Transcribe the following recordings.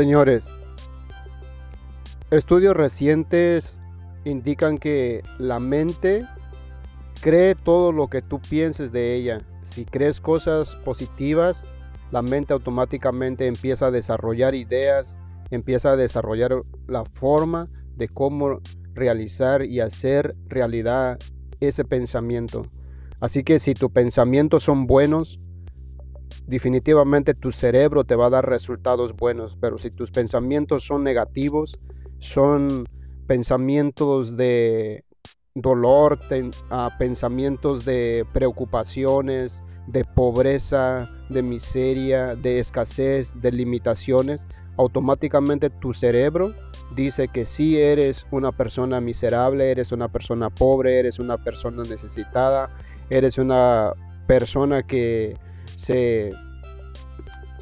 Señores, estudios recientes indican que la mente cree todo lo que tú pienses de ella. Si crees cosas positivas, la mente automáticamente empieza a desarrollar ideas, empieza a desarrollar la forma de cómo realizar y hacer realidad ese pensamiento. Así que si tus pensamientos son buenos, definitivamente tu cerebro te va a dar resultados buenos, pero si tus pensamientos son negativos, son pensamientos de dolor, ah, pensamientos de preocupaciones, de pobreza, de miseria, de escasez, de limitaciones, automáticamente tu cerebro dice que si eres una persona miserable, eres una persona pobre, eres una persona necesitada, eres una persona que se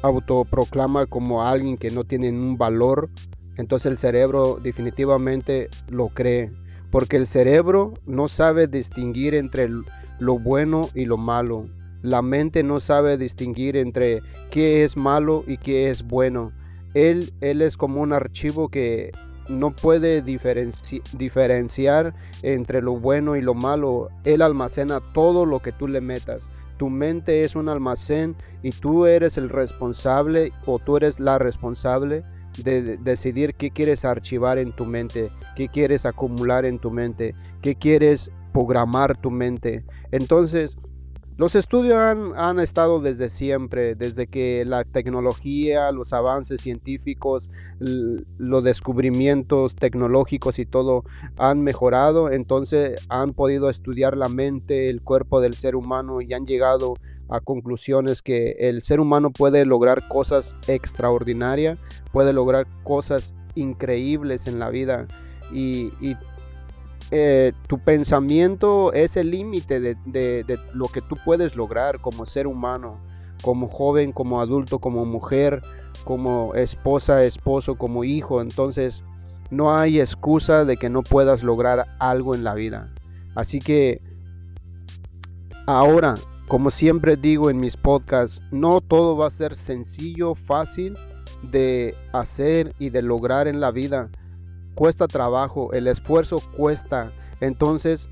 autoproclama como alguien que no tiene un valor, entonces el cerebro definitivamente lo cree, porque el cerebro no sabe distinguir entre lo bueno y lo malo. La mente no sabe distinguir entre qué es malo y qué es bueno. Él, él es como un archivo que no puede diferenciar entre lo bueno y lo malo. Él almacena todo lo que tú le metas. Tu mente es un almacén y tú eres el responsable o tú eres la responsable de decidir qué quieres archivar en tu mente, qué quieres acumular en tu mente, qué quieres programar tu mente. Entonces, los estudios han, estado desde siempre, desde que la tecnología, los avances científicos, los descubrimientos tecnológicos y todo han mejorado, entonces han podido estudiar la mente, el cuerpo del ser humano y han llegado a conclusiones que el ser humano puede lograr cosas extraordinarias, puede lograr cosas increíbles en la vida y, y eh, tu pensamiento es el límite de, lo que tú puedes lograr como ser humano, como joven, como adulto, como mujer, como esposa, esposo, como hijo. Entonces, no hay excusa de que no puedas lograr algo en la vida. Así que, ahora, como siempre digo en mis podcasts, no todo va a ser sencillo, fácil de hacer y de lograr en la vida cuesta trabajo, el esfuerzo cuesta. Entonces,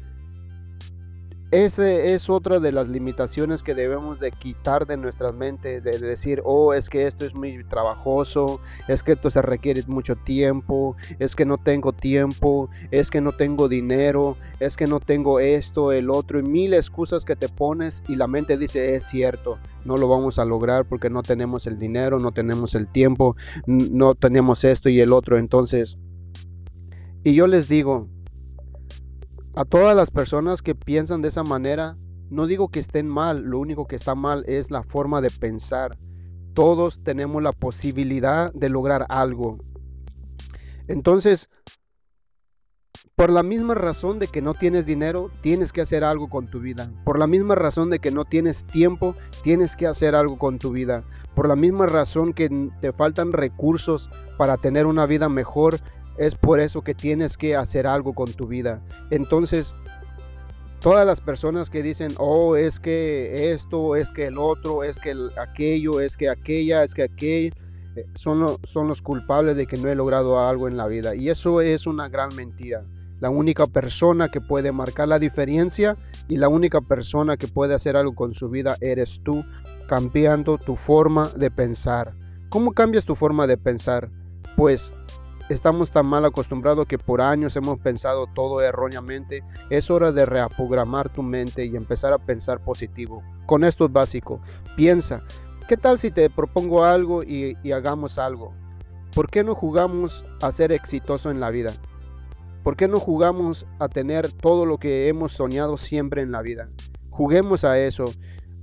esa es otra de las limitaciones que debemos de quitar de nuestra mente, de decir, oh, es que esto es muy trabajoso, es que esto se requiere mucho tiempo, es que no tengo tiempo, es que no tengo dinero, es que no tengo esto, el otro, y mil excusas que te pones y la mente dice, es cierto, no lo vamos a lograr porque no tenemos el dinero, no tenemos el tiempo, no tenemos esto y el otro, entonces y yo les digo, a todas las personas que piensan de esa manera, no digo que estén mal, lo único que está mal es la forma de pensar. Todos tenemos la posibilidad de lograr algo. Entonces, por la misma razón de que no tienes dinero, tienes que hacer algo con tu vida. Por la misma razón de que no tienes tiempo, tienes que hacer algo con tu vida. Por la misma razón que te faltan recursos para tener una vida mejor, es por eso que tienes que hacer algo con tu vida. Entonces, todas las personas que dicen, oh, es que esto, es que el otro, es que aquello, es que aquella, es que aquello, eh, son, son los culpables de que no he logrado algo en la vida. Y eso es una gran mentira. La única persona que puede marcar la diferencia y la única persona que puede hacer algo con su vida eres tú, cambiando tu forma de pensar. ¿Cómo cambias tu forma de pensar? Pues estamos tan mal acostumbrados que por años hemos pensado todo erróneamente. Es hora de reprogramar tu mente y empezar a pensar positivo. Con esto es básico. Piensa, ¿qué tal si te propongo algo y, y hagamos algo? ¿Por qué no jugamos a ser exitoso en la vida? ¿Por qué no jugamos a tener todo lo que hemos soñado siempre en la vida? Juguemos a eso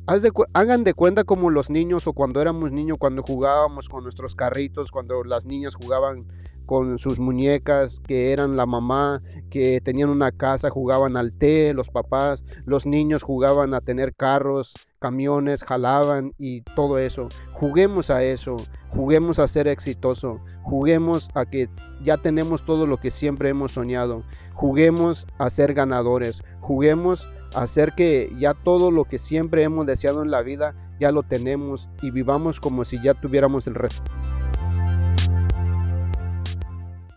hagan de cuenta como los niños o cuando éramos niños, cuando jugábamos con nuestros carritos, cuando las niñas jugaban con sus muñecas, que eran la mamá, que tenían una casa, jugaban al té, los papás, los niños jugaban a tener carros, camiones, jalaban y todo eso. Juguemos a eso, juguemos a ser exitoso, juguemos a que ya tenemos todo lo que siempre hemos soñado, juguemos a ser ganadores, juguemos hacer que ya todo lo que siempre hemos deseado en la vida ya lo tenemos y vivamos como si ya tuviéramos el resto.